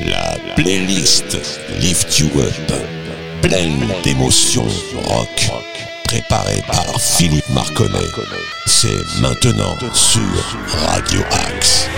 La playlist Lift You Up, pleine d'émotions rock, préparée par Philippe Marconnet. C'est maintenant sur Radio Axe.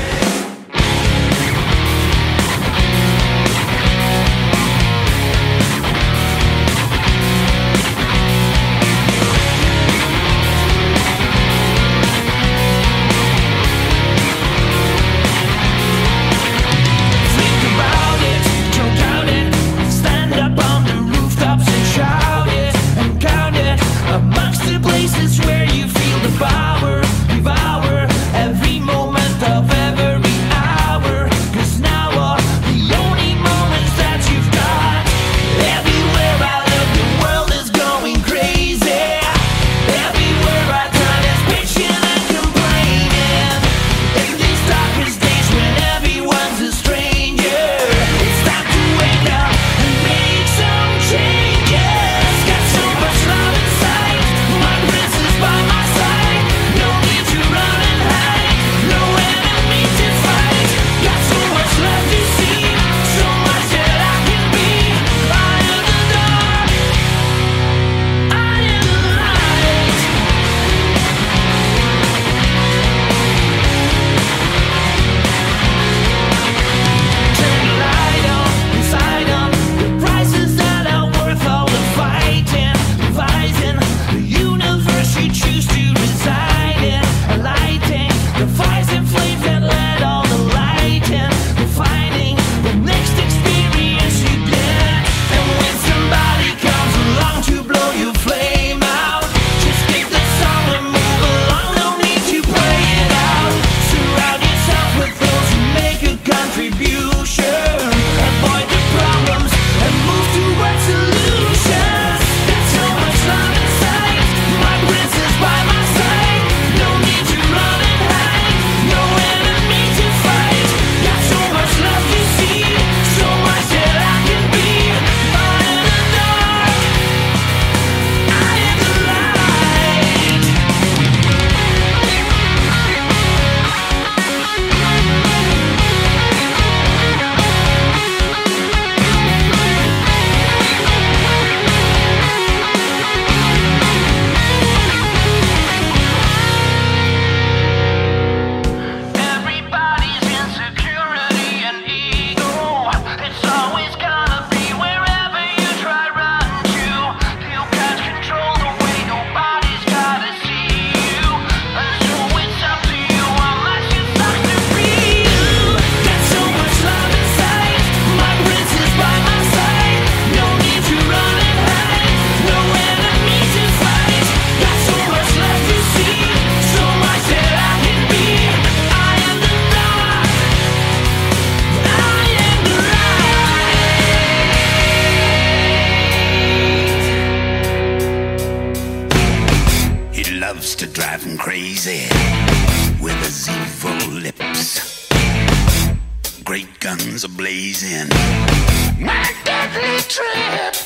My deadly trip.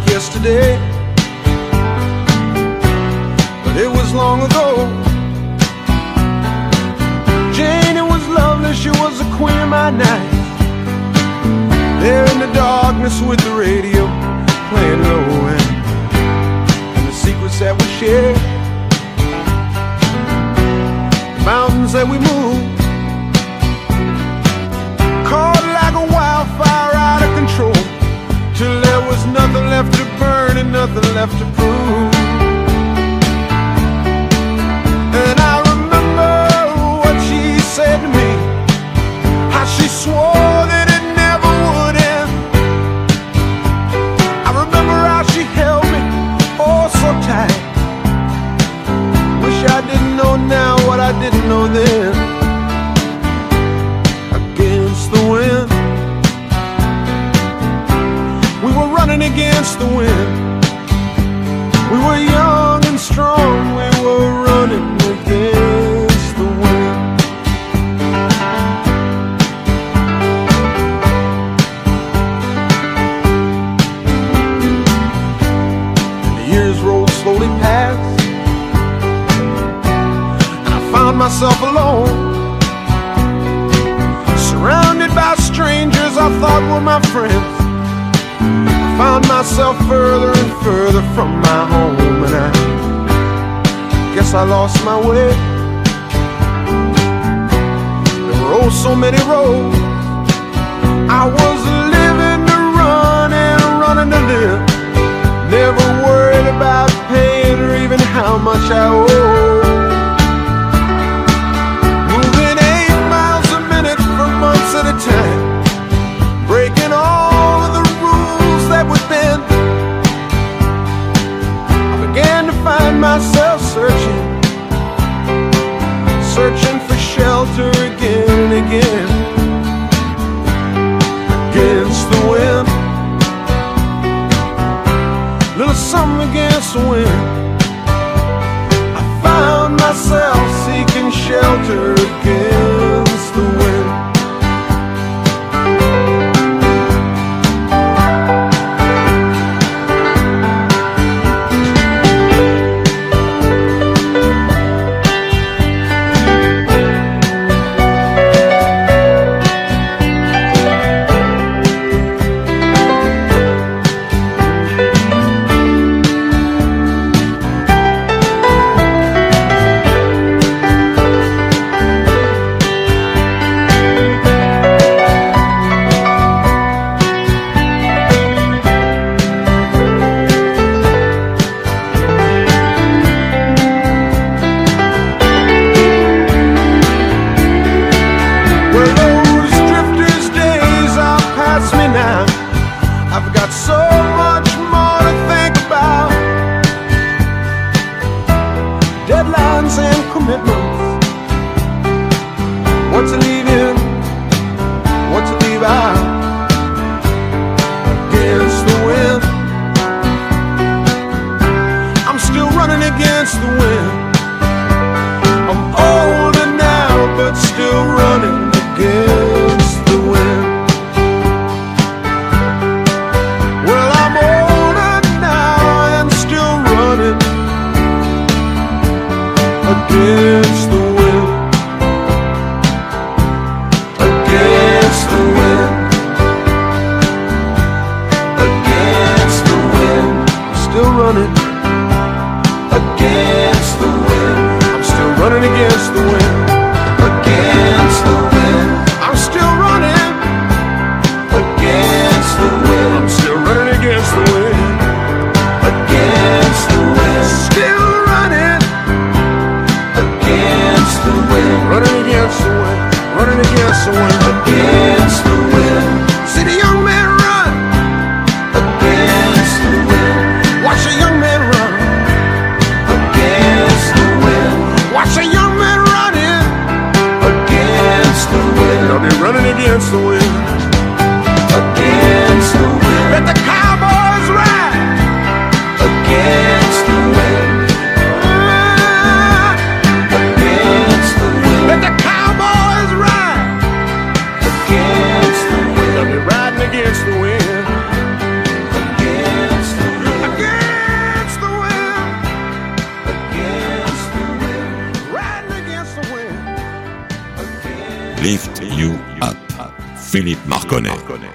Like yesterday, but it was long ago. Jane, it was lovely, she was the queen of my night. There in the darkness with the radio playing low end, and the secrets that we shared, the mountains that we moved, till there was nothing left to burn and nothing left to prove. And I remember what she said to me, how she swore that it never would end. I remember how she held me oh so tight. Wish I didn't know now what I didn't know then. The wind. We were young and strong. We were running against the wind. And the years rolled slowly past. And I found myself alone. Surrounded by strangers I thought were my friends found myself further and further from my home, and I guess I lost my way. There were oh so many roads. I was living to run and running to live.